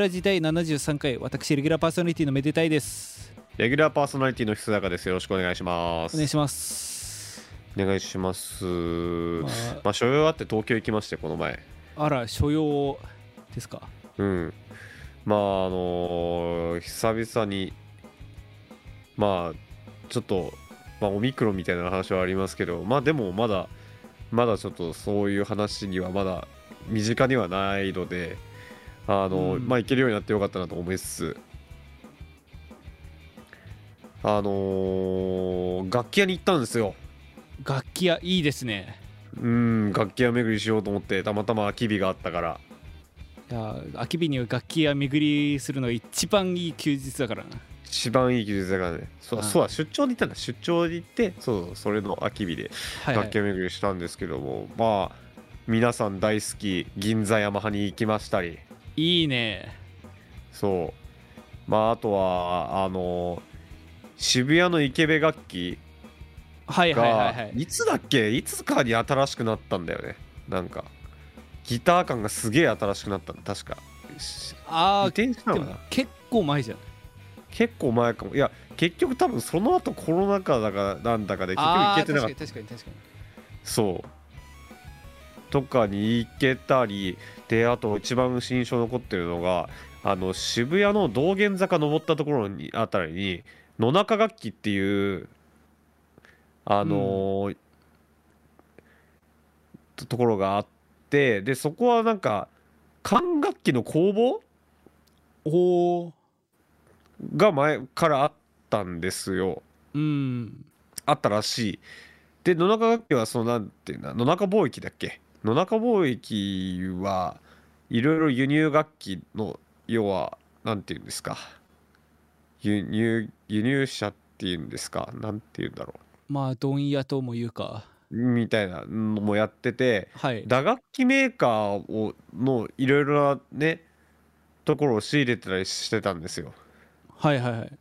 ラ時代73回私レギュラーパーソナリティのめでたいですレギュラーパーソナリティの久坂です。よろしくお願いします。お願いしますお願いします。ままあ、所用あって東京行きまして、この前。ああら所用ですか？うん。まあ、あのー久々に、まあ、ちょっと、まあ、オミクロンみたいな話はありますけど、まあ、でも、まだ、まだちょっとそういう話にはまだ身近にはないので、あの、うんまあ、行けるようになってよかったなと思いつつ、あのー楽器屋に行ったんですよ。楽器屋いいですねうん、楽器屋巡りしようと思って、たまたま空き日があったから。いや空き日には楽器屋巡りするのが一番いい休日だからな一番いい技術だからね。そううんそうだ、出張に行ったんだ。出張に行って、そう、それの空き日ではい、は楽器屋い、巡りしたんですけども、まあ、皆さん大好き、銀座ヤマハに行きましたり、いいね。そう。まあ、あとは、あの、渋谷の池部楽器はいはいはいはが、いいつだっけ？いつかに新しくなったんだよね。なんか、ギター感がすげえ新しくなったの、確か。ああ結構前じゃん結構前かも。いや結局多分その後コロナ禍だかなんだかで結局行けてなかった。確かに確かに確かに。そうとかに行けたりであと一番印象残ってるのがあの渋谷の道玄坂登ったところにあたりに野中楽器っていうあのーとところがあってでそこはなんか管楽器の工房おおが前からあったんですよ。うんあったらしい。で野中楽器はそのなんていうんだ野中貿易だっけ野中貿易はいろいろ輸入楽器の要はなんていうんですか？輸入輸入者っていうんですか？なんていうんだろまあ問屋とも言うか。うみたいなのもやっててはい。打楽器メーカーをのいろいろなねところを仕入れてたりしてたんですよ。はいはいはい。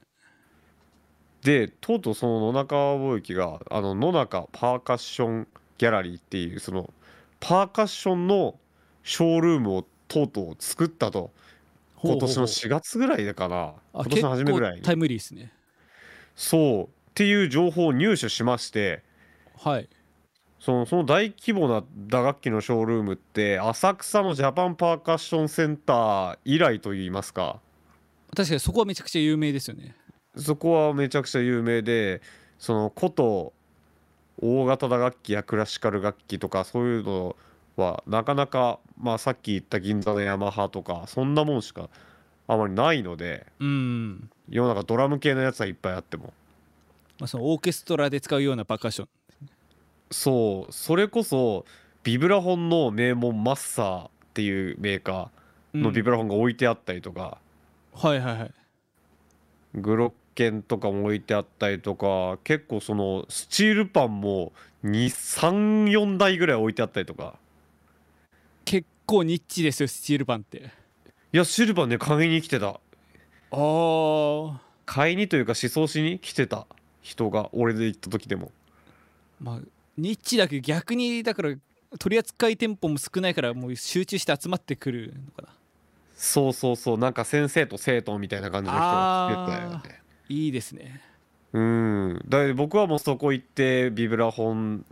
でとうとうその野中貿易があの野中パーカッションギャラリーっていうそのパーカッションのショールームをとうとう作ったと。今年の4月ぐらいだかな。あ今年の初めぐらいタイムリーですね。そう。っていう情報を入手しまして。はい。そのその大規模な打楽器のショールームって浅草のジャパンパーカッションセンター以来といいますか。確かにそこはめちゃくちゃ有名ですよね。そこはめちゃくちゃ有名でそのこと大型打楽器やクラシカル楽器とかそういうのはなかなか、まあ、さっき言った銀座のヤマハとかそんなもんしかあまりないのでうん、世の中ドラム系のやつはいっぱいあっても。まあ、そのオーケストラで使うようなパーカッション。そう。それこそビブラフォンの名門マッサーっていうメーカーのビブラフォンが置いてあったりとか、はいはいはい。グロッケンとかも置いてあったりとか結構そのスチールパンも234台ぐらい置いてあったりとか。結構ニッチですよスチールパンって。いやシルバーね買いに来てた。ああ買いにというか思想しに来てた。人が俺で行った時でも。まあニッチだけど逆にだから取り扱い店舗も少ないからもう集中して集まってくるのかな。そうそうそうなんか先生と生徒みたいな感じの人が来てたよねいいですね。うん。だ僕はもうそこ行ってビブラフォン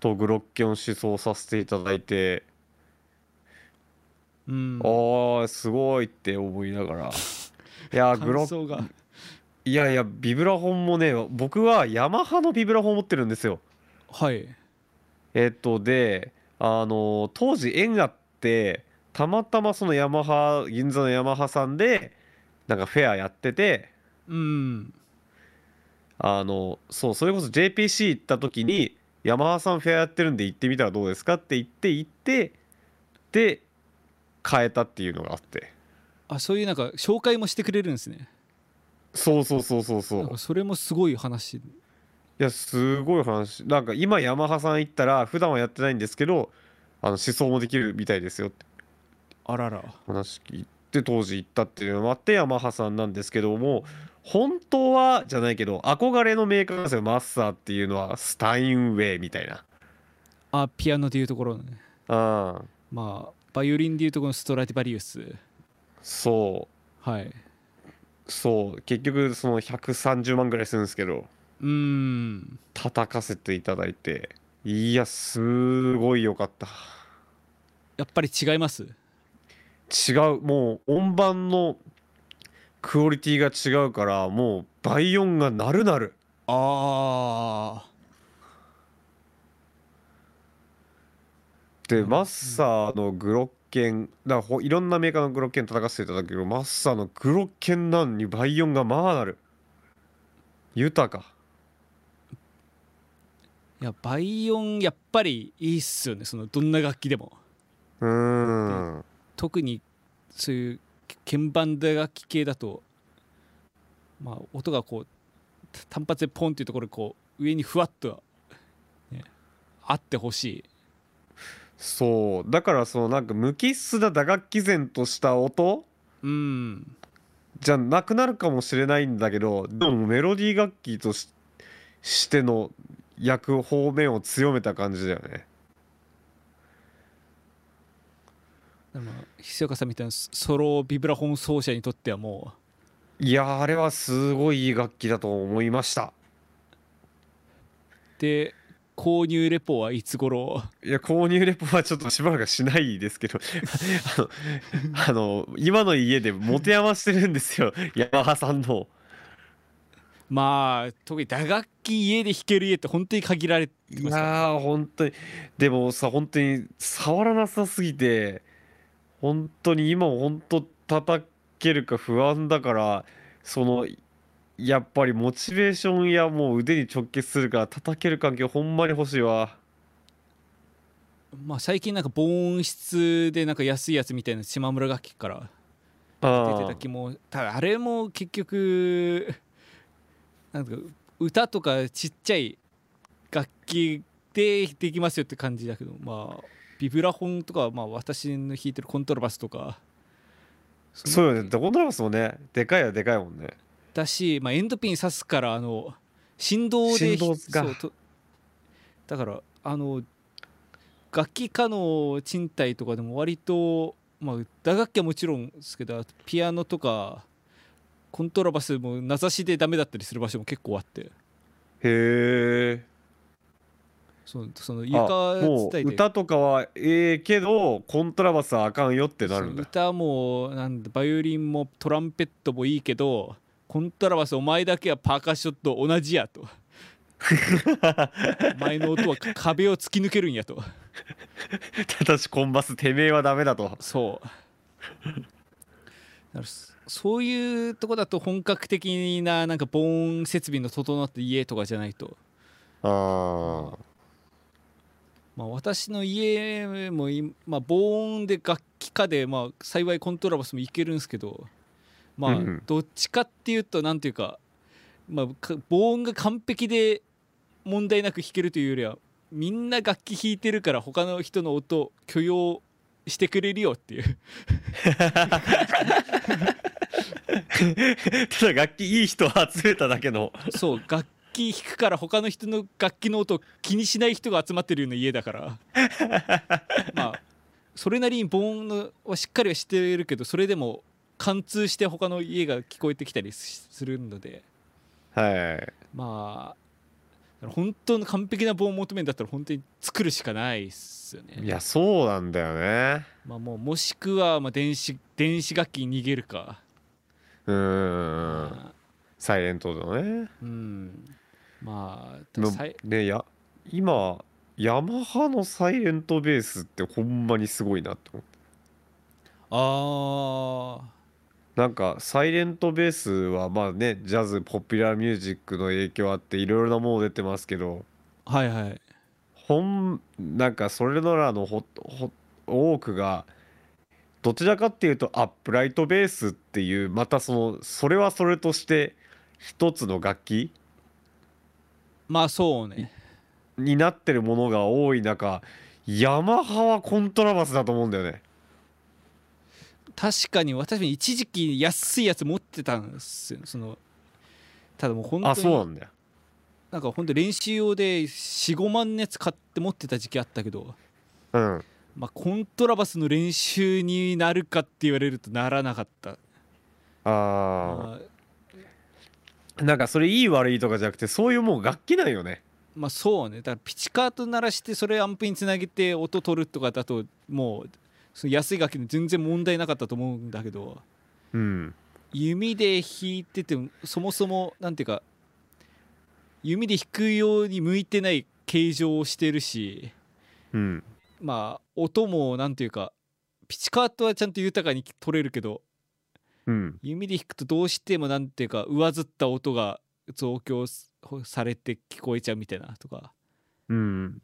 とグロッケンを思想させていただいて、うん。ああすごいって思いながら。いやグロッが。いやいやビブラフォンもね僕はヤマハのビブラフォン持ってるんですよ。はい。えっとであの当時縁があってたまたまそのヤマハ銀座のヤマハさんでなんかフェアやっててうん。あのそうそれこそ JPC 行った時にヤマハさんフェアやってるんで行ってみたらどうですかって言って行ってで変えたっていうのがあって。あそういうなんか紹介もしてくれるんですね。そうそうそうそうそう。それもすごい話。いやすごい話。なんか今ヤマハさん行ったら普段はやってないんですけどあの思想もできるみたいですよって。あらら。話聞いて当時行ったっていうのもあってヤマハさんなんですけども本当はじゃないけど憧れのメーカーなんですよ。マッサーっていうのはスタインウェイみたいな。あピアノでいうところのね。あまあバイオリンでいうところのストラディバリウス。そう。はい。そう。結局その130万ぐらいするんですけど。うーん。叩かせていただいて。いやすごい良かった。やっぱり違います？違う。もう音盤のクオリティが違うからもう倍音が鳴る鳴る。ああでうんマッサーのグロッケンだほいろんなメーカーのグロッケン叩かせていただくけどマッサーのグロッケンなんに倍音がまあなる。豊か。いや倍音やっぱりいいっすよねそのどんな楽器でも。うーん。特にそういう鍵盤打楽器系だとまあ音がこう単発でポンっていうところにこう上にふわっと、ね、あってほしい。そう。だからそのなんか無機質な打楽器然とした音？うん。じゃなくなるかもしれないんだけどでもメロディー楽器とししての役方面を強めた感じだよねでも菱岡さんみたいなソロビブラフォン奏者にとってはもいやあれはすごいいい楽器だと思いました。うで購入レポはいつ頃？いや購入レポはちょっとしばらくしないですけど。あのあの今の家で持て余してるんですよ。ヤマハさんの。まあ特に打楽器家で弾ける家って本当に限られていますから。やー本当に。でもさ本当に触らなさすぎて本当に今本当叩けるか不安だからそのやっぱりモチベーションやもう腕に直結するから叩ける環境ほんまに欲しいわ。まあ最近なんか防音室でなんか安いやつみたいな島村楽器から出てあた気もただあれも結局なんか歌とかちっちゃい楽器でできますよって感じだけどまあビブラフォンとかまあ私の弾いてるコントラバスとか。そうよね。どこのラバスもねでかいはでかいもんね。だし、まあ、エンドピン刺すからあの振動で振動が。そうとだからあの楽器科の賃貸とかでも割と、まあ、打楽器はもちろんですけどピアノとかコントラバスも名指しでダメだったりする場所も結構あって。へえそのそのあ床伝いで。歌とかはええけどコントラバスはあかんよってなるんだ。歌もなんだバイオリンもトランペットもいいけどコントラバスお前だけはパーカッションと同じやと。お前の音は壁を突き抜けるんやと。ただしコンバスてめえはダメだと。そう。そういうとこだと本格的ななんか防音設備の整った家とかじゃないと、ああまあ、私の家もい、まあ、防音で楽器家で、まあ、幸いコントラバスもいけるんですけどまあどっちかっていうとなんていうか,、まあ、か防音が完璧で問題なく弾けるというよりはみんな楽器弾いてるから他の人の音許容してくれるよっていう。ただ楽器いい人を集めただけの。そう楽器弾くから他の人の楽器の音を気にしない人が集まってるような家だから。まあそれなりに防音のはしっかりはしてるけどそれでも貫通して他の家が聞こえてきたりしするので。はい。まあ本当の完璧な防音を求めるんだったら本当に作るしかないっすよね。いやそうなんだよね。まあもうもしくはまあ電子電子楽器に逃げるか。うーんまあ。サイレントのね。うんまあでもさいねや今ヤマハのサイレントベースってほんまにすごいなって思ってああなんかサイレントベースはまあねジャズポピュラーミュージックの影響あっていろいろなもの出てますけど。はいはい。ほんなんかそれのらのほほ多くがどちらかっていうとアップライトベースっていうまたそのそれはそれとして一つの楽器まあそうね。になってるものが多い中ヤマハはコントラバスだと思うんだよね。確かに私も一時期安いやつ持ってたんですよ。そのただもう本当にあそうなんだよ。なんか本当練習用で45万のやつ買って持ってた時期あったけどうん。まあコントラバスの練習になるかって言われるとならなかった。ああなんかそれいい悪いとかじゃなくてそういうもう楽器なんよね。まあそうね。だからピチカート鳴らしてそれアンプにつなげて音取るとかだともうその安い楽器で全然問題なかったと思うんだけど。うん弓で弾いててもそもそもなんていうか弓で弾くように向いてない形状をしてるし。うん。まあ音もなんていうかピチカートはちゃんと豊かに取れるけどうん。弓で弾くとどうしてもなんていうか上ずった音が増強されて聞こえちゃうみたいなとか。うん。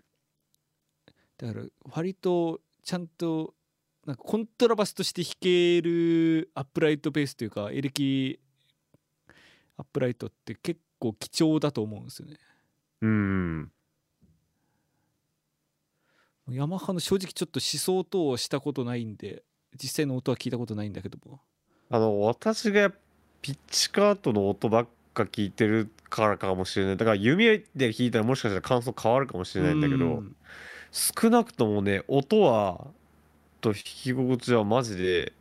だから割とちゃんとなんかコントラバスとして弾けるアップライトベースというかエレキアップライトって結構貴重だと思うんですよね。うん。ヤマハの正直ちょっと思想等をしたことないんで実際の音は聞いたことないんだけどもあの私がピッチカートの音ばっか聞いてるからかもしれない。だから弓で弾いたらもしかしたら感想変わるかもしれないんだけどうん。少なくともね音はと弾き心地はマジで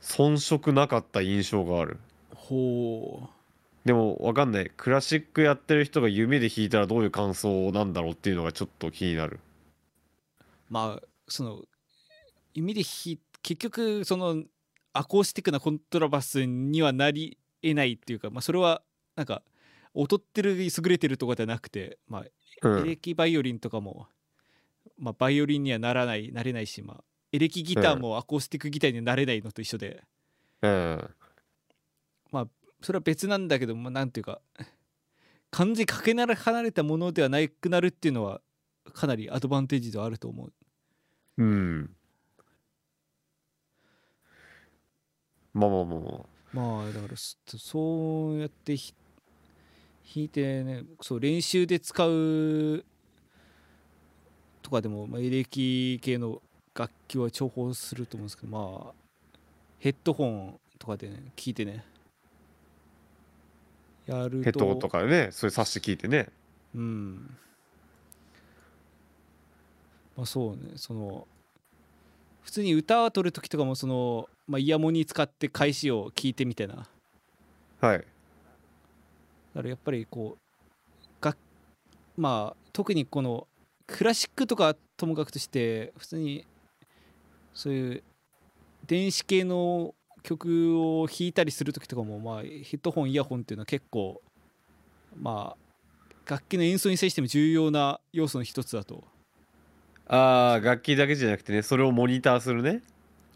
遜色なかった印象がある。ほでもわかんない。クラシックやってる人が弓で弾いたらどういう感想なんだろうっていうのがちょっと気になる。うまあその弓で弾い結局そのアコースティックなコントラバスにはなりえないっていうか、まあ、それはなんか劣ってる優れてるとかじゃなくて、まあ、うん。エレキバイオリンとかも、まあ、バイオリンにはならないなれないし、まあ、エレキギターもアコースティックギターにはなれないのと一緒で、うん。それは別なんだけど、まあ、なんていうか完全にかけなら離れたものではなくなるっていうのはかなりアドバンテージではあると思う。うんまあまあまあまあ。まあだからそそうやってひ弾いてねそう練習で使うとかでも、まあ、エレキ系の楽器は重宝すると思うんですけどまあヘッドホンとかでね聞いてねやるとヘッドホンとかでねそれさして聞いてね。うん。まあそうねその普通に歌を取る時とかもその、まあ、イヤモニ使って返しを聞いてみたいな。はい。だからやっぱりこうがまあ特にこのクラシックとかはともかくとして普通にそういう電子系の曲を弾いたりする時とかもまあヘッドホンイヤホンっていうのは結構まあ楽器の演奏に際しても重要な要素の一つだと。ああ楽器だけじゃなくてねそれをモニターするね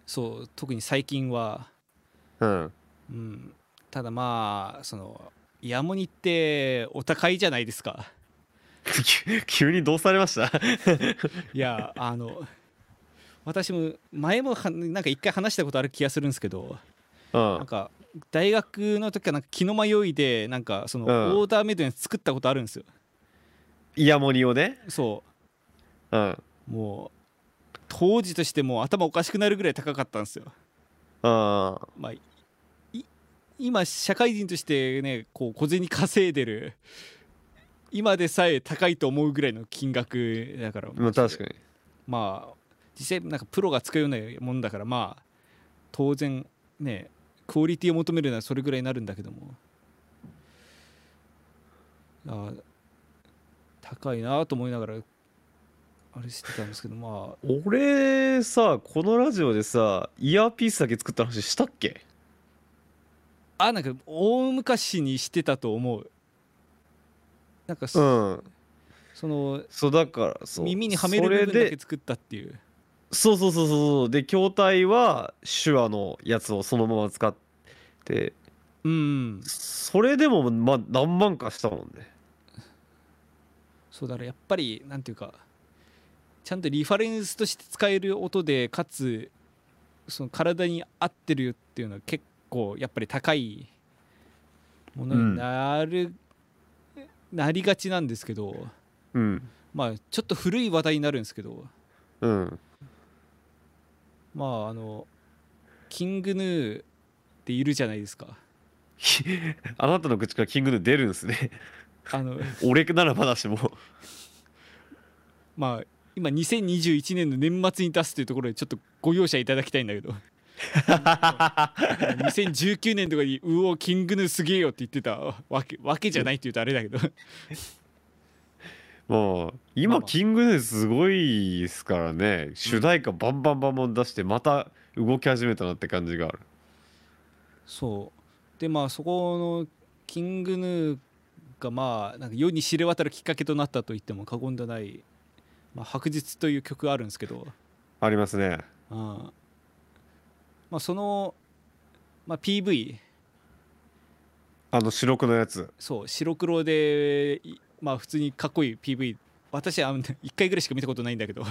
そう特に最近は。うん。うん。ただまあそのイヤモニってお高いじゃないですか。急 急にどうされました？いやあの私も前もはなんか一回話したことある気がするんですけどうん。なんか大学の時はなんか気の迷いでなんかそのうん。オーダーメイドに作ったことあるんですよ。イヤモニをね？そう。ん。うもう当時としてもう頭おかしくなるぐらい高かったんですよ。あまあい今社会人としてねこう小銭稼いでる。今でさえ高いと思うぐらいの金額だから。まあ確かに。まあ実際なんかプロが使うようなもんだからまあ当然ねクオリティを求めるのはそれぐらいになるんだけども。あ高いなと思いながらあれしてたんですけどまあ俺さこのラジオでさイヤーピースだけ作った話したっけ？あなんか大昔にしてたと思う。なんかうそ,、ん。そのそうだからそう。耳にはめる部分だでけ作ったっていう。そうそうそうそうで筐体は手話のやつをそのまま使って。うんそれでもまあ何万かしたもんね。そうだからやっぱりなんていうかちゃんとリファレンスとして使える音でかつその体に合ってるっていうのは結構やっぱり高いものになる、なりがちなんですけどうん。まあちょっと古い話題になるんですけどうん。まああのキングヌーっているじゃないですか。あなたの口からキングヌー出るんですね。あの 俺ならまだしも。まあ今2021年の年末に出すというところでちょっとご容赦いただきたいんだけど。2019年とかに「うおキングヌーすげえよ」って言ってたわ。けわけじゃないって言うとあれだけど。もうまあ今まあ。キングヌーすごいですからね。主題歌バンバンバンバン出してまた動き始めたなって感じがある。そう。でまあそこのキングヌーがまあなんか世に知れ渡るきっかけとなったと言っても過言ではない「まあ、白日」という曲があるんですけど、ありますね。うん。まあ、その、まあ、PV あの白黒のやつ。そう白黒でいまあ普通にかっこいい PV 私は1回ぐらいしか見たことないんだけど。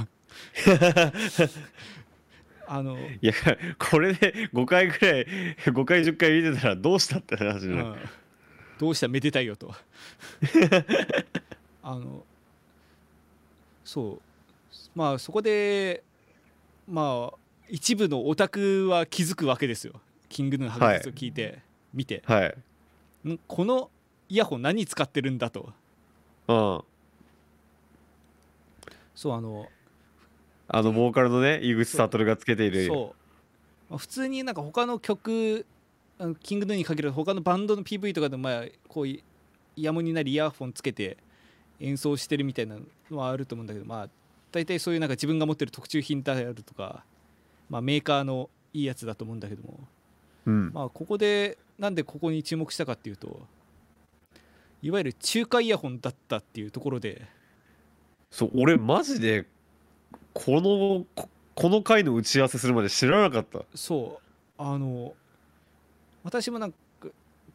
あの、いやこれで5回ぐらい5回10回見てたらどうしたって話うん。どうした？めでたいよと。あのそう。まあそこでまあ一部のオタクは気づくわけですよ。キングヌー白日を聞いて、見て。はい。んこのイヤホン何使ってるんだと。うん。そうあのあのボーカルのね井口悟がつけている。そう、まあ、普通になんか他の曲あのキングヌーに限る他のバンドの PV とかでもまあこういイヤモニなりイヤホンつけて演奏してるみたいなのはあると思うんだけどまあ大体そういうなんか自分が持ってる特注品であるとか、まあ、メーカーのいいやつだと思うんだけどもうん。まあここでなんでここに注目したかっていうといわゆる中華イヤホンだったっていうところでそう俺マジでこのここの回の打ち合わせするまで知らなかった。そうあの私もなんか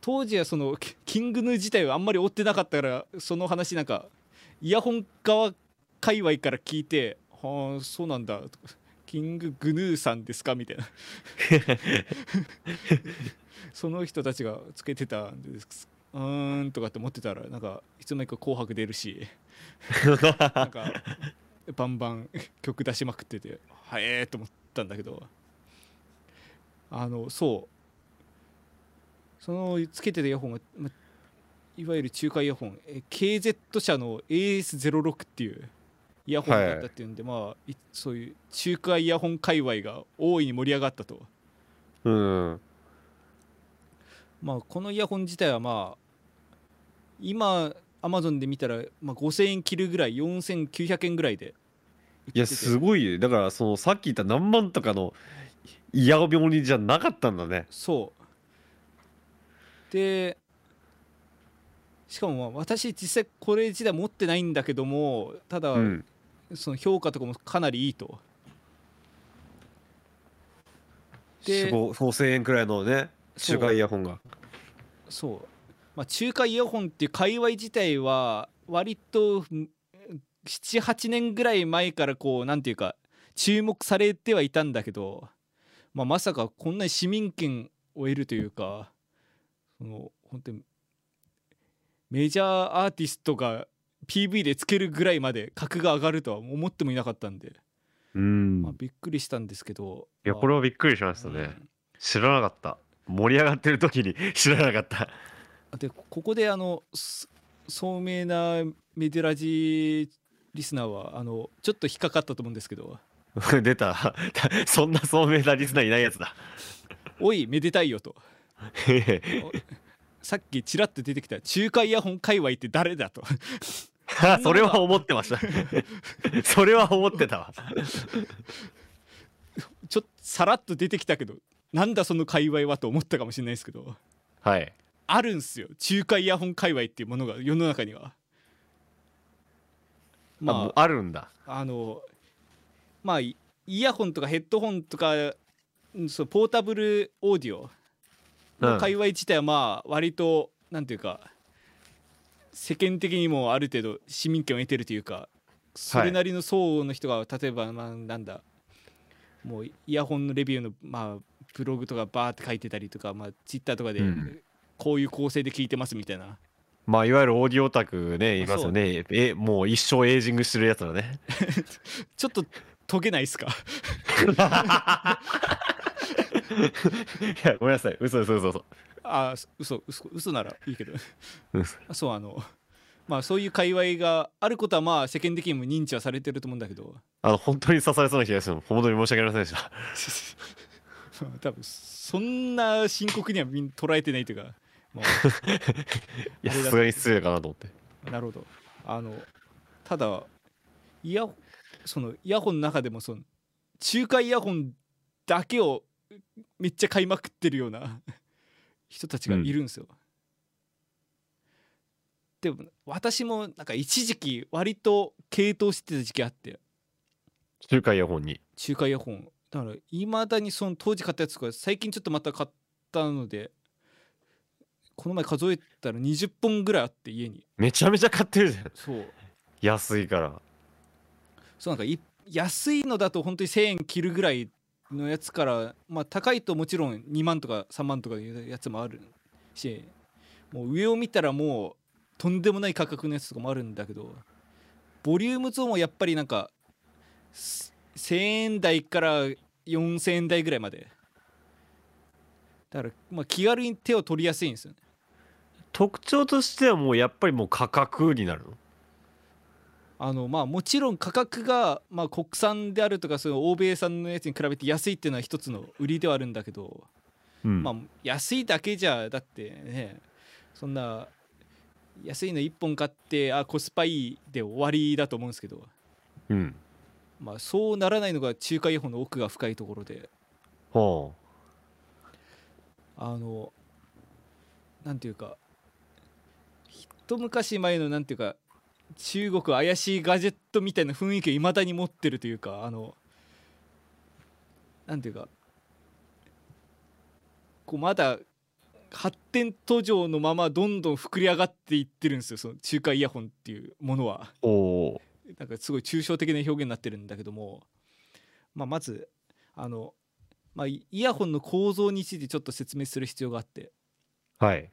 当時はそのキキングヌー自体はあんまり追ってなかったからその話なんかイヤホン側界隈から聞いて「はあそうなんだ」とか「キンググヌーさんですか?」みたいな。その人たちがつけてたんです。うーんとかって思ってたらなんかいつの間にか「紅白」出るし。なんかバンバン曲出しまくってて「はえー」と思ったんだけど。あのそう。そのつけてたイヤホンが、ま、いわゆる中華イヤホン。え KZ 社の AS06 っていうイヤホンだったっていうんで、まあいそういう中華イヤホン界隈が大いに盛り上がったと。うん。まあこのイヤホン自体はまあ今アマゾンで見たら、まあ、5000円切るぐらい4900円ぐらいで。いやすごいよ。だからそのさっき言った何万とかのイヤ病人じゃなかったんだね。そう。でしかもまあ私実際これ自体持ってないんだけどもただ、うん。その評価とかもかなりいいと。で4 5000円くらいのね中華イヤホンが。そう、まあ、中華イヤホンっていう界隈自体は割と78年ぐらい前からこうなんていうか注目されてはいたんだけど、まあ、まさかこんなに市民権を得るというかその本当にメジャーアーティストが PV でつけるぐらいまで格が上がるとは思ってもいなかったんで、うん。まあ、びっくりしたんですけど。いやまあこれはびっくりしましたね。知らなかった。盛り上がってる時に 知らなかった。うんでここであのす聡明なメデラジリスナーはあのちょっと引っかかったと思うんですけど。出た。そんな聡明なリスナーいないやつだ「おいめでたいよ」とさっきちらっと出てきた中華イヤホン界隈って誰だ？と。それは思ってました。それは思ってたわ。ちょっとさらっと出てきたけどなんだその界隈はと思ったかもしれないですけど。はい。あるんすよ。中華イヤホン界隈っていうものが世の中には。まああるんだ。あのまあイイヤホンとかヘッドホンとかうんそうポータブルオーディオうんの界隈自体はまあ割となんていうか世間的にもある程度市民権を得てるというかそれなりの層の人が例えばまあなんだもうイヤホンのレビューのまあブログとかバーって書いてたりとかまあツイッターとかでうん。こういう構成で聞いてますみたいな。まあいわゆるオーディオオタクねいますよね。えもう一生エイジングしてるやつだね。ちょっと解けないっすか？い やごめんなさい。嘘嘘嘘嘘。あ嘘嘘嘘ならいいけど。嘘。そうあのまあそういう界隈があることはまあ世間的にも認知はされてると思うんだけど。あの本当に刺されそうな気がする。本当に申し訳ありませんでした。多分そんな深刻にはみん捉えてないというか、ま いやさすがに失礼かなと思って。あ、なるほど。あのただイヤホンそのイヤホンの中でもその中華イヤホンだけをめっちゃ買いまくってるような 人たちがいるんですよ、でも私もなんか一時期割と系統してた時期あって。中華イヤホンに。中華イヤホンだからいまだにその当時買ったやつとか最近ちょっとまた買ったのでこの前数えたら20本ぐらいあって家に。めちゃめちゃ買ってるじゃん。そう。安いから。そうなんかい安いのだと本当に1000円切るぐらいのやつからまあ高いともちろん2万とか3万とかいうやつもあるしもう上を見たらもうとんでもない価格のやつとかもあるんだけどボリュームゾーンもやっぱりなんか1000円台から4000円台ぐらいまで。だからまあ気軽に手を取りやすいんですよね。特徴としてはもうやっぱりもう価格になるの？あのまあもちろん価格がまあ国産であるとかその欧米産のやつに比べて安いっていうのは一つの売りではあるんだけど、うん。まあ安いだけじゃだってねそんな安いの1本買ってあコスパいいで終わりだと思うんですけど、うん。まあ、そうならないのが中華イヤホンの奥が深いところで。はあのなんていうか一昔前のなんていうか中国怪しいガジェットみたいな雰囲気をいまだに持ってるというかあのなんていうかこうまだ発展途上のままどんどん膨れ上がっていってるんですよその中華イヤホンっていうものは。なんかすごい抽象的な表現になってるんだけども、まあ、まずあの、まあ、イイヤホンの構造についてちょっと説明する必要があって、はい。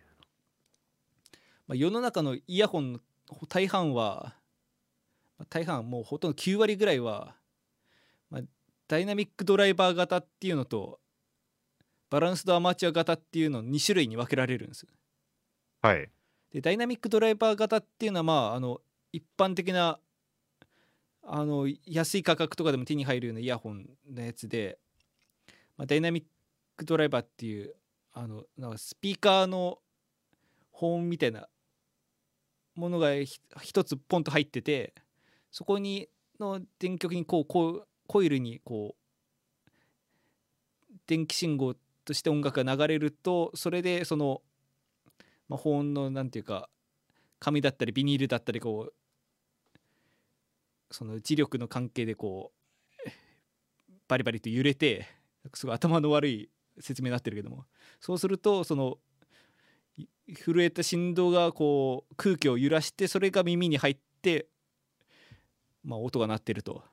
まあ、世の中のイヤホンの大半はまあ大半もうほとんど9割ぐらいは、まあ、ダイナミックドライバー型っていうのとバランスドアマチュア型っていうの2種類に分けられるんです。よはい。でダイナミックドライバー型っていうのはまああの一般的なあの安い価格とかでも手に入るようなイヤホンのやつで、まあ、ダイナミックドライバーっていうあのなんかスピーカーの保音みたいなものが一つポンと入っててそこにの電極にこうこうコイルにこう電気信号として音楽が流れるとそれでそのまあ、保温のなんていうか紙だったりビニールだったりこうその磁力の関係でこうバリバリと揺れてすごい頭の悪い説明になってるけども。そうするとその震えた振動がこう空気を揺らしてそれが耳に入って、まあ、音が鳴ってると。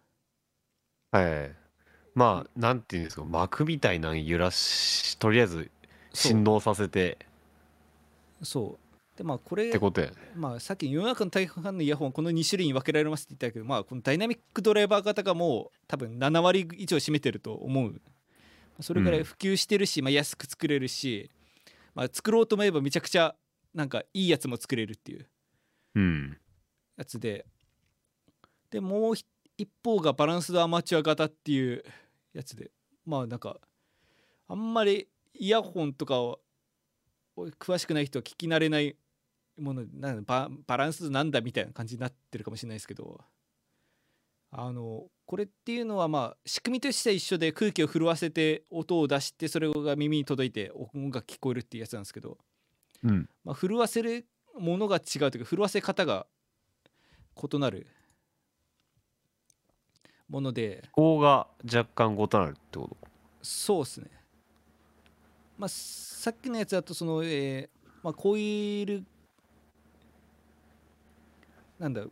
はいまあなんていうんですか。膜みたいなの揺らしとりあえず振動させて。そう。でまあこれってことやね。まあ、さっき世の中の大半のイヤホンこの2種類に分けられますって言ったけど、まあ、このダイナミックドライバー型がもう多分7割以上占めてると思う。それぐらい普及してるし、まあ、安く作れるし、まあ、作ろうと思えばめちゃくちゃなんかいいやつも作れるっていううん。やつで。でもうひ一方がバランスドアマチュア型っていうやつで。まあなんかあんまりイヤホンとかを詳しくない人は聞き慣れないものなんだババランスなんだみたいな感じになってるかもしれないですけどあのこれっていうのはまあ仕組みとしては一緒で空気を震わせて音を出してそれが耳に届いて音が聞こえるっていうやつなんですけど、うん。まあ、震わせるものが違うというか震わせ方が異なるもので気候が若干異なるってこと？そうっすね。まあさっきのやつだとその、えーまあ、コイルなんだ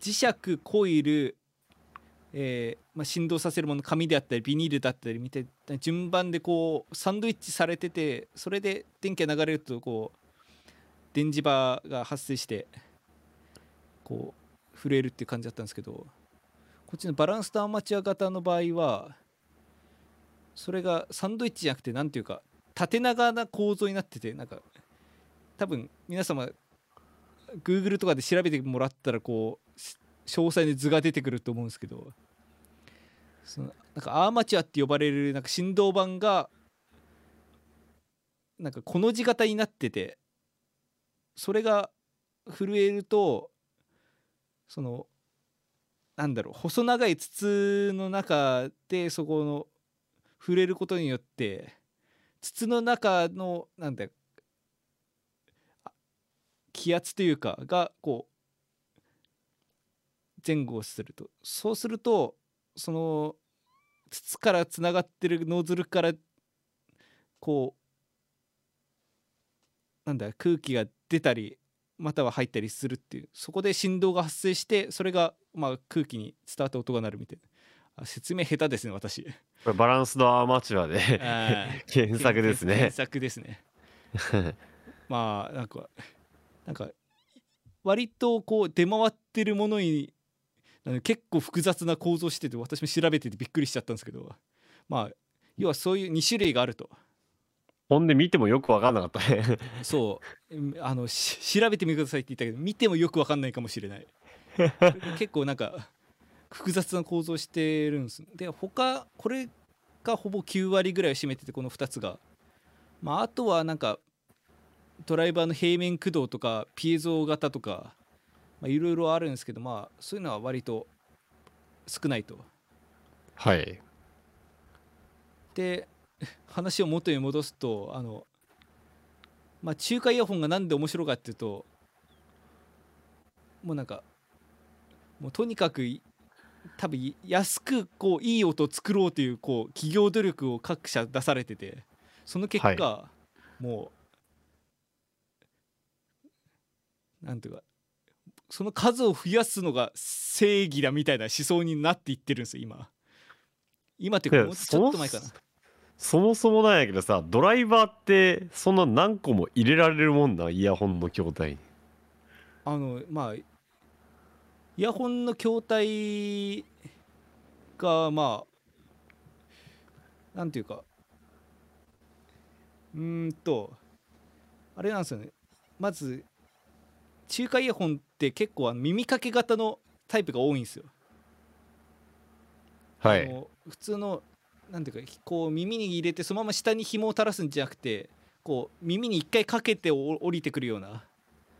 磁石コイル、えーまあ、振動させるもの紙であったりビニールだったりみたいな順番でこうサンドイッチされててそれで電気が流れるとこう電磁場が発生してこう震えるっていう感じだったんですけどこっちのバランスとアマチュア型の場合はそれがサンドイッチじゃなくて何ていうか縦長な構造になっててなんか多分皆様 Google とかで調べてもらったらこう詳細に図が出てくると思うんですけどそのなんかアーマチュアって呼ばれるなんか振動板がなんかこの字型になっててそれが震えるとそのなんだろう細長い筒の中でそこの触れることによって筒の中のなんだ気圧というかがこう前後すると。そうするとその筒からつながってるノズルからこうなんだ空気が出たりまたは入ったりするっていう。そこで振動が発生してそれがまあ空気に伝わって音が鳴るみたいな。あ説明下手ですね私。これバランスのアマチュアで検索ですね。検索ですね。まあなんかなんか割とこう出回ってるものに結構複雑な構造してて私も調べててびっくりしちゃったんですけどまあ要はそういう2種類があると。ほんで見てもよく分かんなかったね。そう。うんあのし調べてみてくださいって言ったけど見てもよくわかんないかもしれない。結構なんか複雑な構造してるんです。で他これがほぼ9割ぐらいを占めててこの2つが。まああとはなんかドライバーの平面駆動とかピエゾ型とかまあいろいろあるんですけどまあそういうのは割と少ないと。はい。で 話を元に戻すとあのまあ中華イヤホンがなんで面白いかっていうともうなんかもうとにかくい多分い安くこういい音を作ろうというこう企業努力を各社出されててその結果、はもうなんていうかその数を増やすのが正義だみたいな思想になっていってるんですよ今。今っていうかもうちょっと前かな。そもそもなんやけどさドライバーってそんな何個も入れられるもんなイヤホンの筐体に。あのまあイヤホンの筐体がまあなんていうかうーんとあれなんですよね。まず中華イヤホンって結構あの耳かけ型のタイプが多いんですよ。はい。普通のなんていうかこう耳に入れてそのまま下に紐を垂らすんじゃなくてこう耳に一回かけてお降りてくるような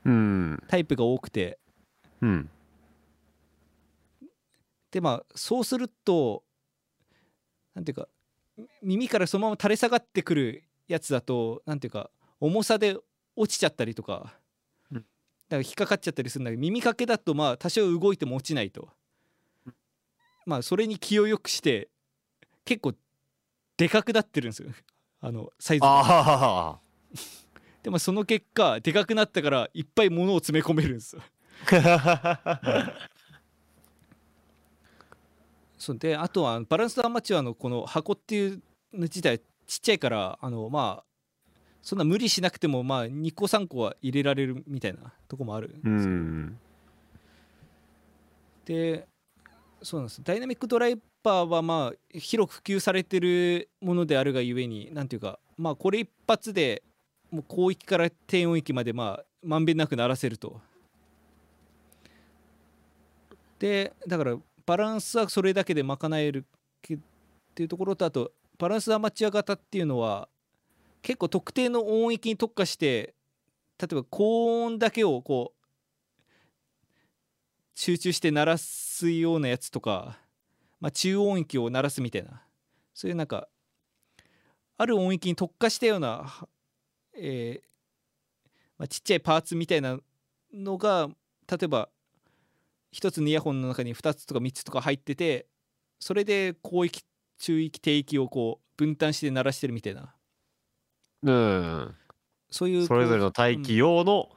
うん。タイプが多くて。うん。でまあそうするとなんていうかみ耳からそのまま垂れ下がってくるやつだとなんていうか重さで落ちちゃったりとかから引っかかっちゃったりするんだけど耳かけだとまあ多少動いても落ちないと。まあそれに気をよくして結構でかくなってるんですよ。あのサイズが。あでもその結果でかくなったからいっぱい物を詰め込めるんですよ。あ そう。であとはバランスアマチュアのこの箱っていうの自体ちっちゃいからあのまあそんな無理しなくてもまあ2個3個は入れられるみたいなとこもあるんですうよん。でそうなんです。ダイナミックドライバーはまあ広く普及されてるものであるがゆえになんていうかまあこれ一発でもう広域から低音域までまあまんべんなく鳴らせると。でだからバランスはそれだけで賄えるけっていうところとあとバランスアマチュア型っていうのは結構特定の音域に特化して例えば高音だけをこう集中して鳴らすようなやつとか、まあ、中音域を鳴らすみたいなそういうなんかある音域に特化したような、えーまあ、ちっちゃいパーツみたいなのが例えば一つのイヤホンの中に2つとか3つとか入っててそれで広域中域低域をこう分担して鳴らしてるみたいな。うん。そういうそれぞれの待機用の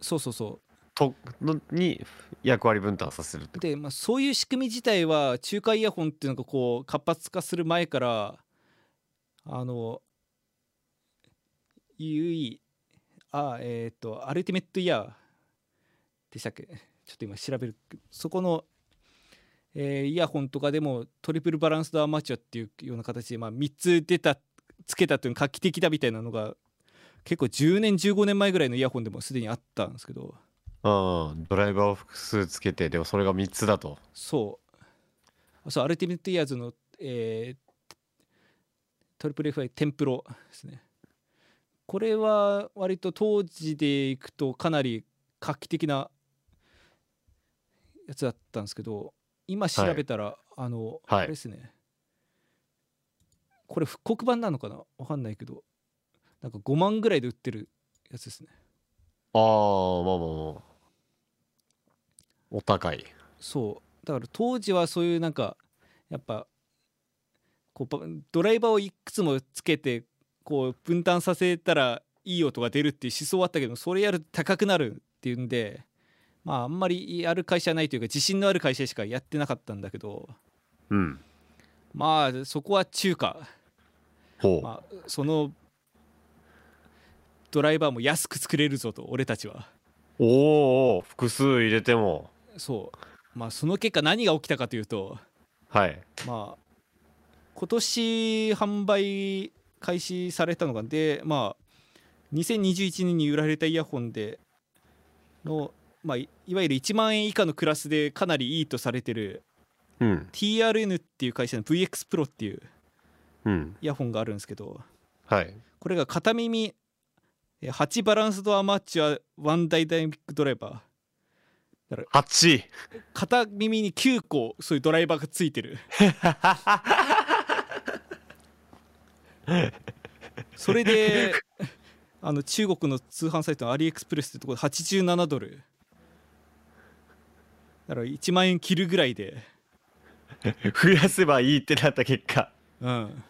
そうそうそう。とのに役割分担させるってで、まあ、そういう仕組み自体は中華イヤホンっていうのがこう活発化する前からあの UE あえっ、とアルティメットイヤーでしたっけ？ちょっと今調べるそこの、えーイヤホンとかでもトリプルバランスドアマチュアっていうような形で、まあ、3つ出たつけたっていうの画期的だみたいなのが結構10年15年前ぐらいのイヤホンでもすでにあったんですけど。うんドライバーを複数つけてでもそれが3つだと。そう。そうアルティメットイヤーズの、えートリプル FI テンプロですね。これは割と当時でいくとかなり画期的なやつだったんですけど今調べたら、あの、はいあれですねこれ復刻版なのかな？わかんないけど。なんか5万ぐらいで売ってるやつですね。ああまあまあまあ。お高い。そう。だから当時はそういうなんかやっぱこうパドライバーをいくつもつけてこう分担させたらいい音が出るっていう思想はあったけどそれやると高くなるっていうんでまああんまりやる会社はないというか自信のある会社しかやってなかったんだけど。うんまあそこは中華、ほう、まあ、そのドライバーも安く作れるぞと俺たちは。おーおー複数入れても。そう。まあその結果何が起きたかというとはい。まあ今年販売開始されたのがでまあ2021年に売られたイヤホンでの、まあ、いいわゆる1万円以下のクラスでかなりいいとされてるうん。TRN っていう会社の VX Pro っていううん。イヤホンがあるんですけどはい。これが片耳え8バランスドアマッチュア1ダイナミックドライバー。8片耳に9個そういうドライバーがついてる。それであの中国の通販サイトのアリエクスプレスってところで87ドル。だから1万円切るぐらいで増やせばいいってなった結果。うん。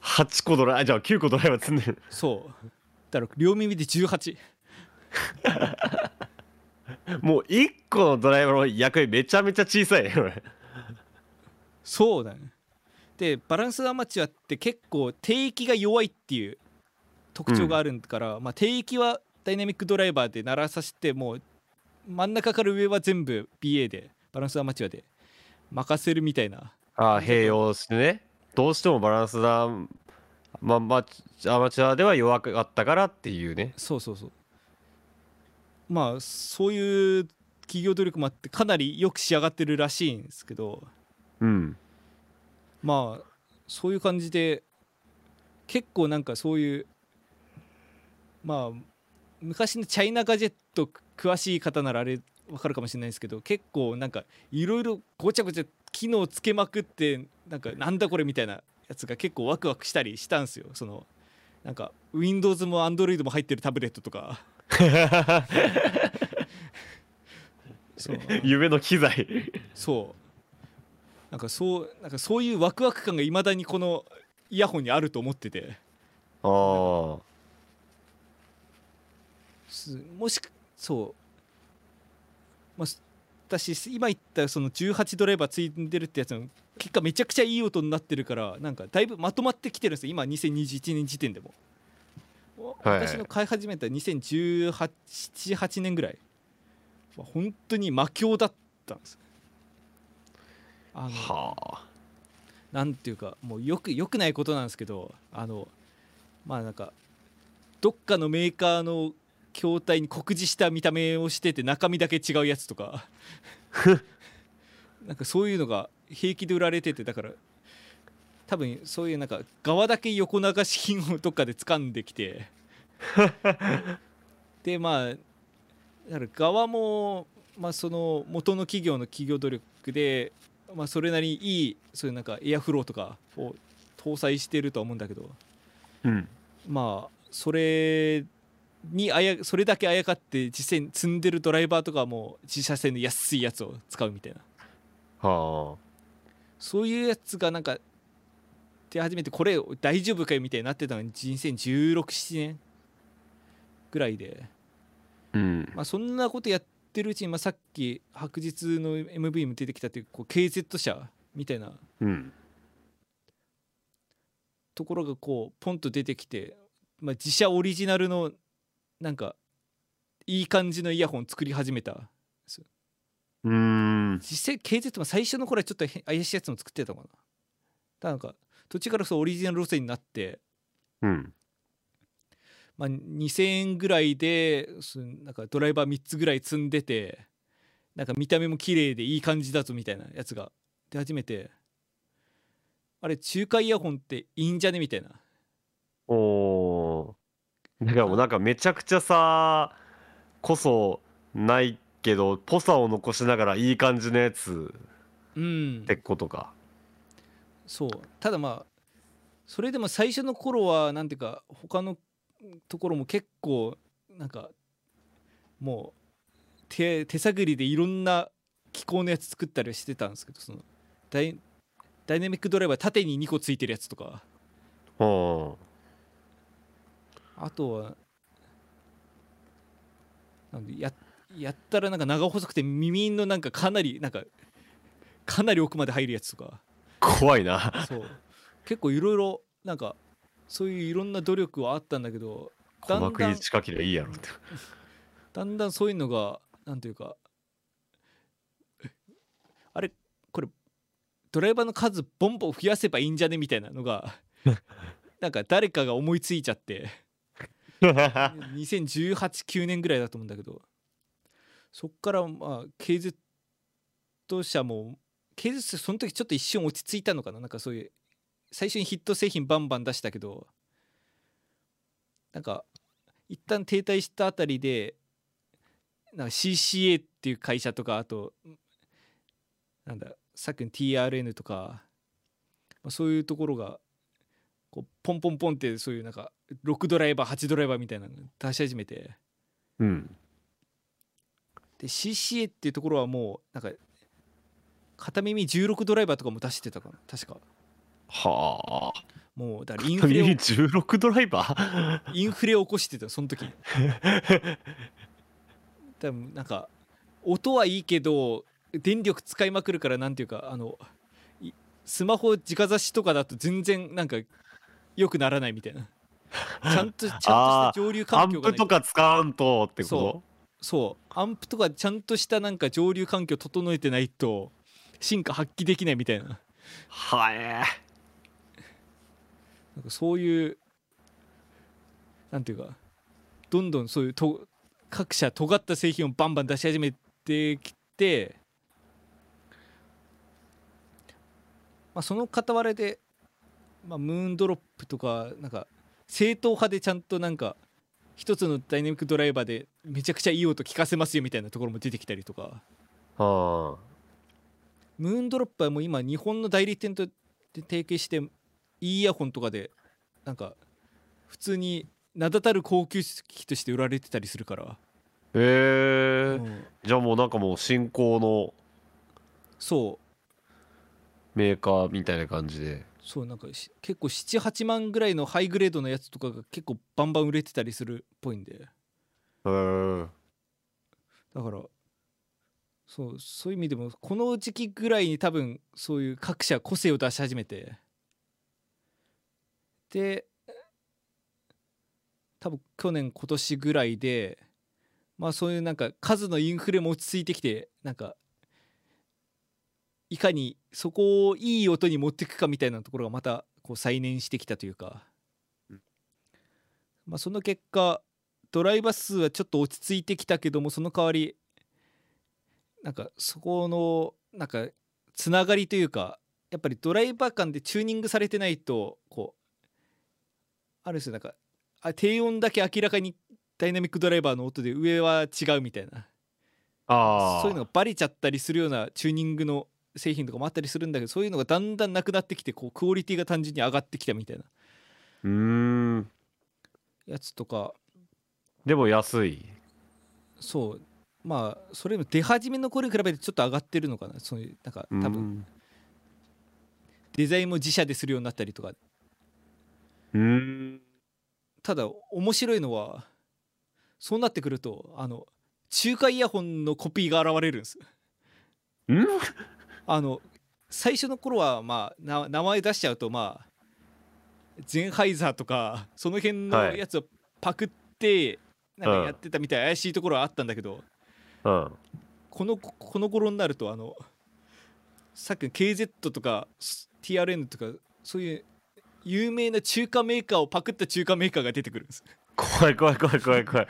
8個ドライじゃあ9個ドライバー積んでる。そう。だから両耳で18もう1個のドライバーの役割めちゃめちゃ小さいねこれ。そうだね。でバランスアマチュアって結構低域が弱いっていう特徴があるから、まあ、低域はダイナミックドライバーで鳴らさせてもう真ん中から上は全部 BA でバランスアマチュアで任せるみたいな。ああ併用してね。どうしてもバランスだまあまあアマチュアでは弱かったからっていうね。そうそうそう。まあそういう企業努力もあってかなりよく仕上がってるらしいんですけど。うん。まあそういう感じで結構なんかそういうまあ昔のチャイナガジェット詳しい方ならあれ分かるかもしれないですけど結構なんかいろいろごちゃごちゃ機能つけまくってなんかなんだこれみたいなやつが結構ワクワクしたりしたんですよ。そのなんか Windows も Android も入ってるタブレットとか。そう。夢の機材。そう。なんかそうなんかそういうワクワク感がいまだにこのイヤホンにあると思ってて。ああすもしそう、まあ、す私今言ったその18ドライバーついてるってやつの結果めちゃくちゃいい音になってるからなんかだいぶまとまってきてるんですよ。今2021年時点でも、はい。私の買い始めた2018年ぐらい。は本当に魔境だったんですあのはあ。なんていうかもうよくよくないことなんですけどあのまあなんかどっかのメーカーの筐体に酷似した見た目をしてて中身だけ違うやつとか。なんかそういうのが平気で売られててだから多分そういうなんか側だけ横流し品をどっかで掴んできて。でまあだから側も、まあ、その元の企業の企業努力で、まあ、それなりにいいそういうなんかエアフローとかを搭載してるとは思うんだけど。うん。まあそれにあやそれだけあやかって実際に積んでるドライバーとかはもう自社製の安いやつを使うみたいな。はそういうやつがなんか出始めてこれ大丈夫かよみたいになってたのに201617年ぐらいで、あうん。まあ、そんなことやってるうちに、まあ、さっき白日の MV も出てきたっていうこう KZ 社みたいな。うん。ところがこうポンと出てきて、まあ、自社オリジナルのなんかいい感じのイヤホン作り始めたうーん。実際 KZ も最初の頃はちょっと変怪しいやつも作ってたのかな。だなんか途中からそうオリジナル路線になって。うん。まあ、2000円ぐらいですなんかドライバー3つぐらい積んでてなんか見た目も綺麗でいい感じだぞみたいなやつが出始めて。あれ中華イヤホンっていいんじゃねみたいな。おーだからもうなんかめちゃくちゃさこそないけどぽさを残しながらいい感じのやつうん。ってことか。そう。ただまあそれでも最初の頃はなんていうか他のところも結構なんかもう手手探りでいろんな機構のやつ作ったりしてたんですけどそのダイダイナミックドライバー縦に2個ついてるやつとか。うんあとはなんでややったらなんか長細くて耳のなんかかなりなんかかなり奥まで入るやつとか。怖いな。そう。結構いろいろなんかそういういろんな努力はあったんだけどだ鼓膜んだんに近いいやろって。だんだんそういうのがなんていうかあれこれドライバーの数ボンボン増やせばいいんじゃね？みたいなのが なんか誰かが思いついちゃって2018-9年ぐらいだと思うんだけど。そっからまあ KZ 社も KZ 社その時ちょっと一瞬落ち着いたのかな。なんかそういう最初にヒット製品バンバン出したけど。なんか一旦停滞したあたりでなんか CCA っていう会社とかあとなんださっきの TRN とか、まあ、そういうところがこうポンポンポンってそういうなんか6ドライバー8ドライバーみたいなの出し始めて。うん。で CCA っていうところはもうなんか片耳16ドライバーとかも出してたかな確か。はあ。もうだからインフレを耳16ドライバー？インフレを起こしてたその時。多分なんか音はいいけど電力使いまくるからなんていうかあのいスマホ直差しとかだと全然なんか良くならないみたいな ちゃんとちゃんとした上流ア環境がないンプとか使わんとってこそそう。アンプとかちゃんとしたなんか上流環境整えてないと進化発揮できないみたいな。とはえ。なんかそういうなんていうかどんどんそういうと各社尖った製品をバンバン出し始めてきて、まあ、その傍らで、まあ、ムーンドロップとかなんか正統派でちゃんとなんか一つのダイナミックドライバーでめちゃくちゃいい音聞かせますよみたいなところも出てきたりとか。はムーンドロップはもう今日本の代理店と提携していいイヤホンとかでなんか普通に名だたる高級機として売られてたりするから、あへえうん。じゃあもうなんかもう新興のそう。メーカーみたいな感じでそうなんか結構78万ぐらいのハイグレードのやつとかが結構バンバン売れてたりするっぽいんで。だからそうそういう意味でもこの時期ぐらいに多分そういう各社個性を出し始めて。で多分去年今年ぐらいでまあそういうなんか数のインフレも落ち着いてきてなんかいかにそこをいい音に持っていくかみたいなところがまたこう再燃してきたというか、うん。まあその結果ドライバー数はちょっと落ち着いてきたけどもその代わりなんかそこのなんかつながりというかやっぱりドライバー間でチューニングされてないとこうある種なんかあ低音だけ明らかにダイナミックドライバーの音で上は違うみたいな。そういうのがバレちゃったりするようなチューニングの製品とかもあったりするんだけどそういうのがだんだんなくなってきてこうクオリティが単純に上がってきたみたいな。うーん。やつとか。でも安い。そう。まあそれも出始めの頃に比べてちょっと上がってるのかな。そういうなんか多分デザインも自社でするようになったりとか。うーん。ただ面白いのはそうなってくるとあの中華イヤホンのコピーが現れるんです。うん？あの最初の頃はまあな名前出しちゃうとまあゼンハイザーとかその辺のはい。やつをパクってなんうん。かやってたみたいな怪しいところはあったんだけど、うん。このこの頃になるとあのさっきの KZ とか TRN とかそういう有名な中華メーカーをパクった中華メーカーが出てくるんです。怖い怖い怖い怖い怖い。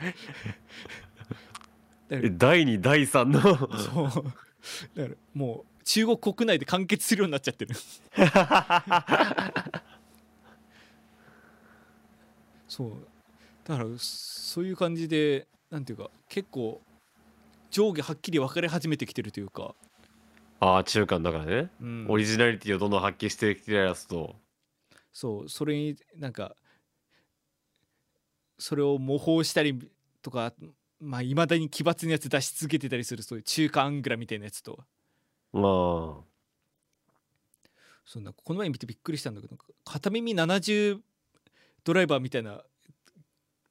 第2第3の？らそう。だからもう中国国内で完結するようになっちゃってる。そう。だからそういう感じでなんていうか結構上下はっきり分かれ始めてきてるというか、ああ中間だからね、うん。オリジナリティをどんどん発揮してきてるやつと。そう。それになんかそれを模倣したりとかまあいまだに奇抜なやつ出し続けてたりするそういう中華アングラみたいなやつと。まあ。そんなこの前見てびっくりしたんだけど片耳70ドライバーみたいな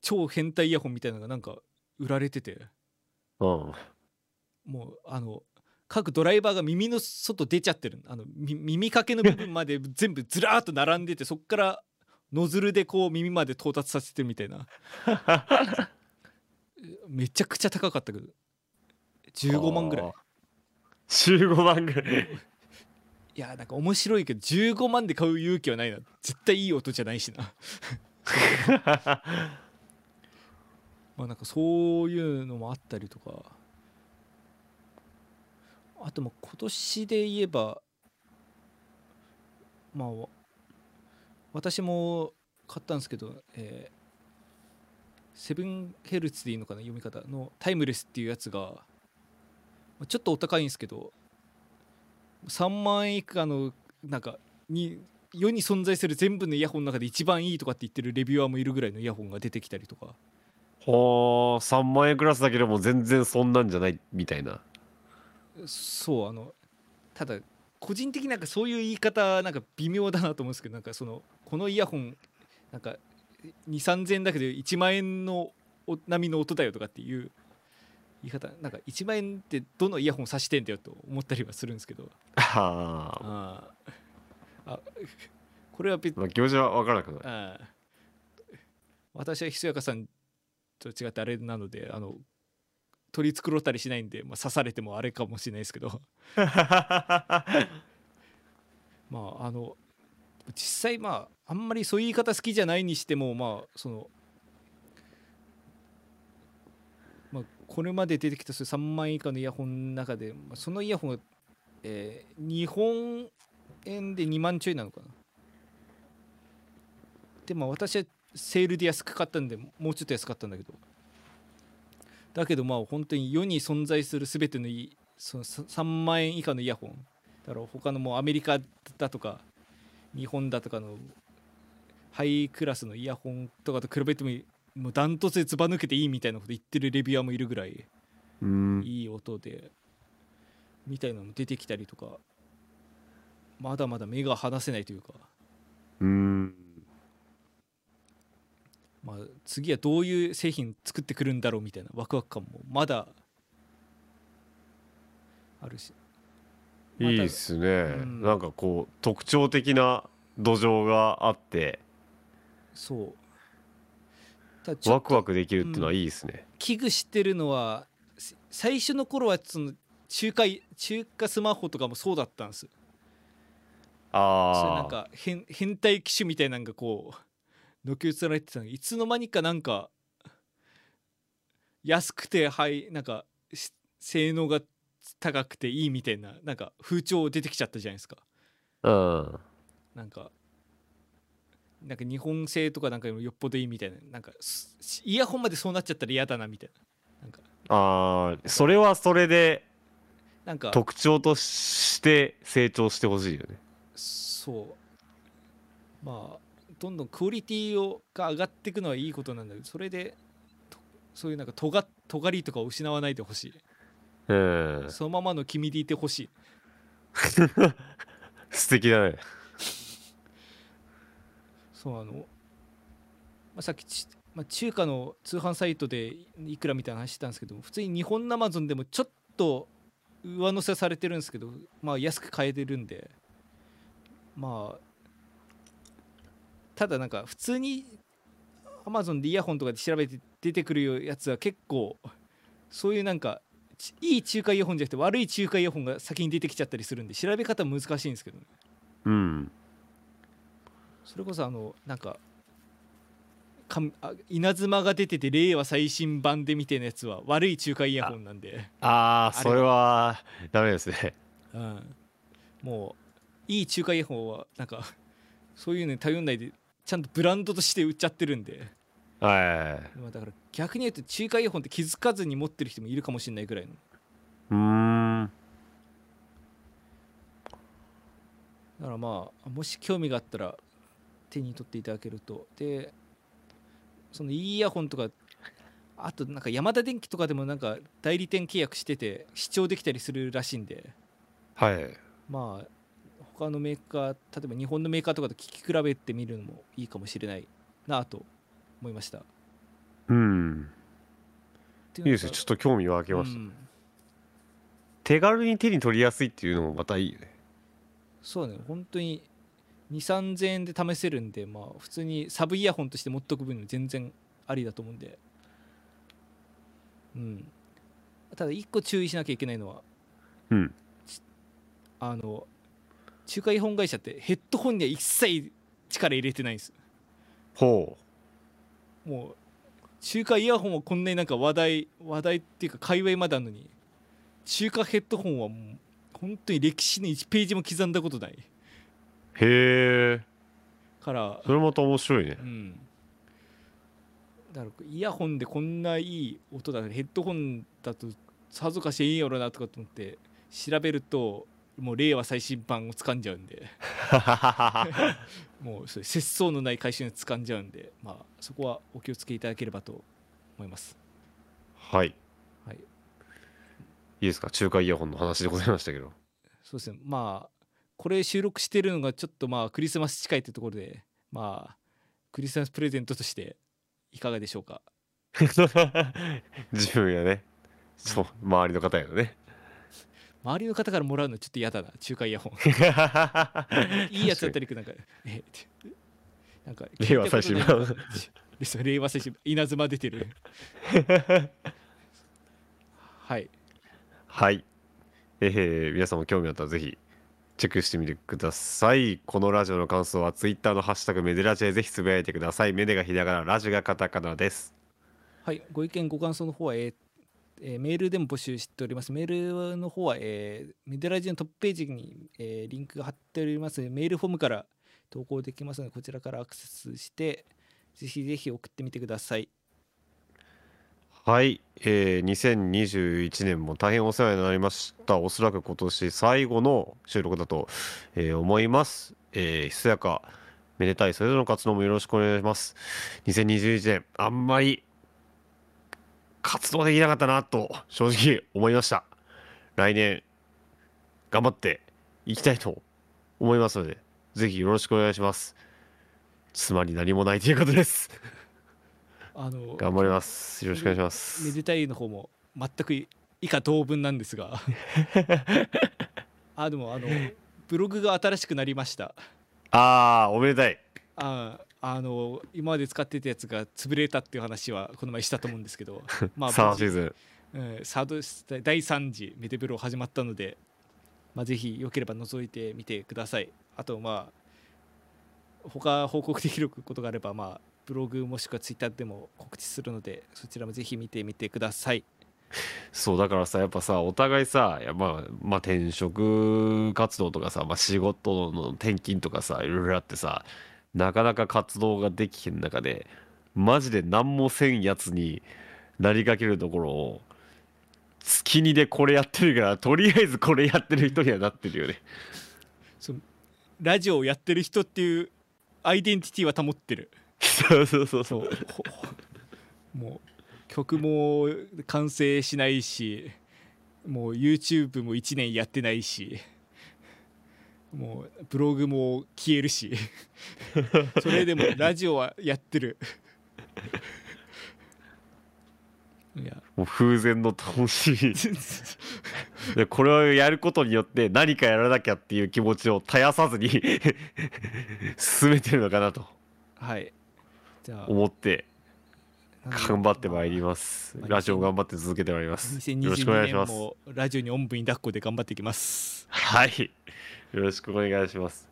超変態イヤホンみたいなのがなんか売られてて。うん。もうあの各ドライバーが耳の外出ちゃってる。あのみ耳かけの部分まで全部ずらーっと並んでてそっからノズルでこう耳まで到達させてるみたいな。めちゃくちゃ高かったけど。15万ぐらい15万ぐらい。いやなんか面白いけど15万で買う勇気はないな。絶対いい音じゃないしな。まあなんかそういうのもあったりとか。あとも今年で言えばまあわ私も買ったんですけど、えーセブンヘルツでいいのかな読み方のタイムレスっていうやつがまあちょっとお高いんですけど3万円以下のなんかに世に存在する全部のイヤホンの中で一番いいとかって言ってるレビュアーもいるぐらいのイヤホンが出てきたりとか。ほー3万円クラスだけども全然そんなんじゃないみたいな。そうあのただ個人的になんかそういう言い方なんか微妙だなと思うんですけどなんかそのこのイヤホンなんか2 3 0 0円だけど1万円のお並みの音だよとかっていう言い方なんか1万円ってどのイヤホン指してんだよと思ったりはするんですけど。ああこれは別ー、まあ、気持ちは分からなくない私はひそやかさんと違ってあれなのであの取り繕ったりしないんで、まあ、刺されてもあれかもしれないですけど。まああの実際まああんまりそういう言い方好きじゃないにしてもまあそのまあこれまで出てきたそういう3万円以下のイヤホンの中で、まあ、そのイヤホンが、えー日本円で2万ちょいなのかな。でまあ私はセールで安く買ったんでもうちょっと安かったんだけど。だけどまあ本当に世に存在する全てのいいその3万円以下のイヤホン。だから他のもうアメリカだとか日本だとかのハイクラスのイヤホンとかと比べてももうダントツでずば抜けていいみたいなこと言ってるレビュアーもいるぐらい。うん。いい音で。みたいなのも出てきたりとか。まだまだ目が離せないというか。うん。まあ、次はどういう製品作ってくるんだろうみたいなワクワク感もまだあるし。いいっすね、ん。なんかこう特徴的な土壌があって。そうワクワクできるっていうのはいいですね、危惧してるのはせ最初の頃はその中華中華スマホとかもそうだったんです。それなんああか変変態機種みたいなのがこうのけ移られてたの。がいつの間にかなんか安くてはいなんかし性能が高くていいみたいななんか風潮出てきちゃったじゃないですか。うん。なんかなんか日本製とかなんかよっぽどいいみたいな。なんかすイヤホンまでそうなっちゃったら嫌だなみたいな。ああそれはそれでなんか。特徴として成長してほしいよね。そう。まあどんどんクオリティをが上がっていくのはいいことなんだけどそれでとそういうなんかとが尖りとかを失わないでほしい。うんそのままの君でいてほしい。素敵だねそうあの、まあ、さっき、まあ、中華の通販サイトでいくらみたいな話してたんですけど普通に日本のアマゾンでもちょっと上乗せされてるんですけどまあ安く買えてるんでまあただなんか普通にアマゾンでイヤホンとかで調べて出てくるやつは結構そういうなんかいい中華イヤホンじゃなくて悪い中華イヤホンが先に出てきちゃったりするんで調べ方難しいんですけどね。うん。それこそあのなんかかあ稲妻が出てて令和最新版でみたいなやつは悪い中華イヤホンなんで、ああそれはダメですね。うん、もういい中華イヤホンはなんか そういうのに頼んないでちゃんとブランドとして売っちゃってるんで、はいまあ、だから逆に言うと中華イヤホンって気づかずに持ってる人もいるかもしれないぐらいの。うーん。だからまあもし興味があったら手に取っていただけると。でそのいいイヤホンとかあとなんかヤマダ電機とかでもなんか代理店契約してて視聴できたりするらしいんで。はい。まあ他のメーカー例えば日本のメーカーとかと聞き比べてみるのもいいかもしれないなと思いました。うん。いいいですね。ちょっと興味湧きました、うん。手軽に手に取りやすいっていうのもまたいいね。そうね。本当に2 3 0 0円で試せるんでまあ普通にサブイヤホンとして持っとく分には全然ありだと思うんで。うん。ただ一個注意しなきゃいけないのはうん。あの中華イヤホン会社ってヘッドホンには一切力入れてないんです。ほもう中華イヤホンはこんなになんか話題話題っていうか界隈まであるのに中華ヘッドホンはもう本当に歴史に1ページも刻んだことない。うへえからそれまた面白いね。うん。だからイヤホンでこんないい音だヘッドホンだとさぞかしいいやろなとかと思って調べるともう令和最新版を掴んじゃうんで。もうそういう節操のない回収に掴んじゃうんで。まあそこはお気をつけいただければと思います。はい。はい。いいですか？中華イヤホンの話でございましたけど。そうですね。まあこれ収録してるのがちょっとまあクリスマス近いってところでまあクリスマスプレゼントとしていかがでしょうか？自分やね。そう周りの方やね。周りの方からもらうのちょっと嫌だな中華イヤホン。いいやつだったらなんか。なんか 令和最新版。令和最新版。稲妻出てる。はい。はい。えー、皆さんも興味あったらぜひチェックしてみてくださいこのラジオの感想はツイッターのハッシュタグメデラジでぜひつぶやいてくださいメデがひらがなラジがカタカナですはい、ご意見ご感想の方は、えーえーメールでも募集しております。メールの方は、えーメデラジのトップページに、えーリンクが貼っておりますメールフォームから投稿できますのでこちらからアクセスしてぜひぜひ送ってみてください。はい、えー、2021年も大変お世話になりました。おそらく今年最後の収録だと、えー思います。えーひそやかめでたいそれぞれの活動もよろしくお願いします。2021年あんまり活動できなかったなと正直思いました。来年頑張っていきたいと思いますのでぜひよろしくお願いします。つまり何もないということです。あの頑張ります。よろしくお願いします。めでたいの方も全く以下同文なんですが。あでもあのブログが新しくなりました。ああおめでたい。ああの今まで使ってたやつが潰れたっていう話はこの前したと思うんですけど。まあサードシーズン。うんサード第3次メデブロ始まったので、まあ、ぜひよければ覗いてみてください。あとまあ他報告できることがあればまあブログもしくはツイッターでも告知するのでそちらもぜひ見てみてください。そうだからさやっぱさお互いさいやまあまあ転職活動とかさ、まあ、仕事の転勤とかさいろいろあってさなかなか活動ができへん中でマジで何もせんやつになりかけるところを月にでこれやってるからとりあえずこれやってる人にはなってるよね。ラジオをやってる人っていうアイデンティティは保ってるそうそうそうそそう。もう曲も完成しないしもう YouTube も1年やってないしもうブログも消えるしそれでもラジオはやってる。いや。もう風前の楽しい。でこれをやることによって何かやらなきゃっていう気持ちを絶やさずに 進めてるのかなと。はい思って頑張ってまいりまますまあラジオ頑張って続けてまいります。すよろしくお願いし2022ます。年もラジオにおんぶに抱っこで頑張っていきます。はい。よろしくお願いします。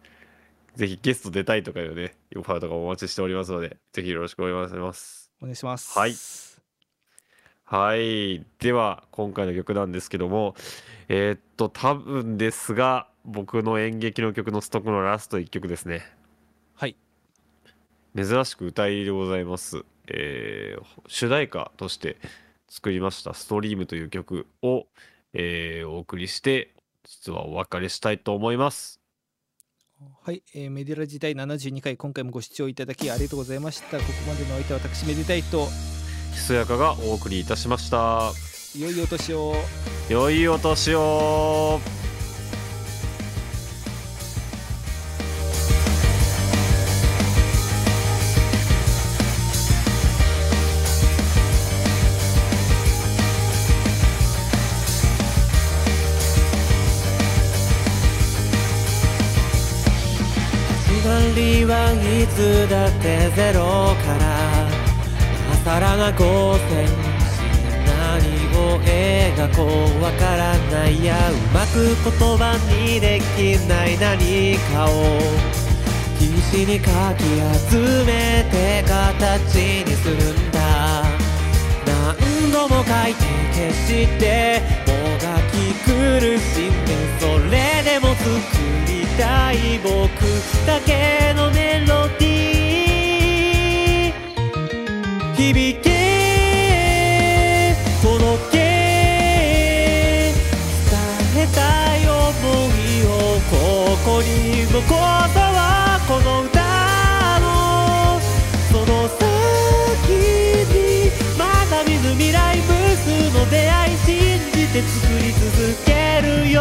ぜひゲスト出たいとかいうねオファーとかお待ちしておりますのでぜひよろしくお願いします。お願いします。はい。はい。では今回の曲なんですけどもえーっと多分ですが僕の演劇の曲のストックのラスト1曲ですね。はい珍しく歌いでございます、えー主題歌として作りました「ストリームという曲を、えーお送りして実はお別れしたいと思います。はい、えーメディラ時代72回今回もご視聴いただきありがとうございました。ここまでのお相手は私めでたいとひそやかがお送りいたしました。良いお年を。良いお年をつだってゼロから朝らが五千何を描こうわからないやうまく言葉にできない何かを必死にかき集めて形にするんだ何度も書いて消してもがき苦しんでそれでも作りたい僕だけのメロディー。響け。届け伝えたい想いをここに残そうこの歌の。その先にまだ見ぬ未来無数の出会い信じて作り続けるよ。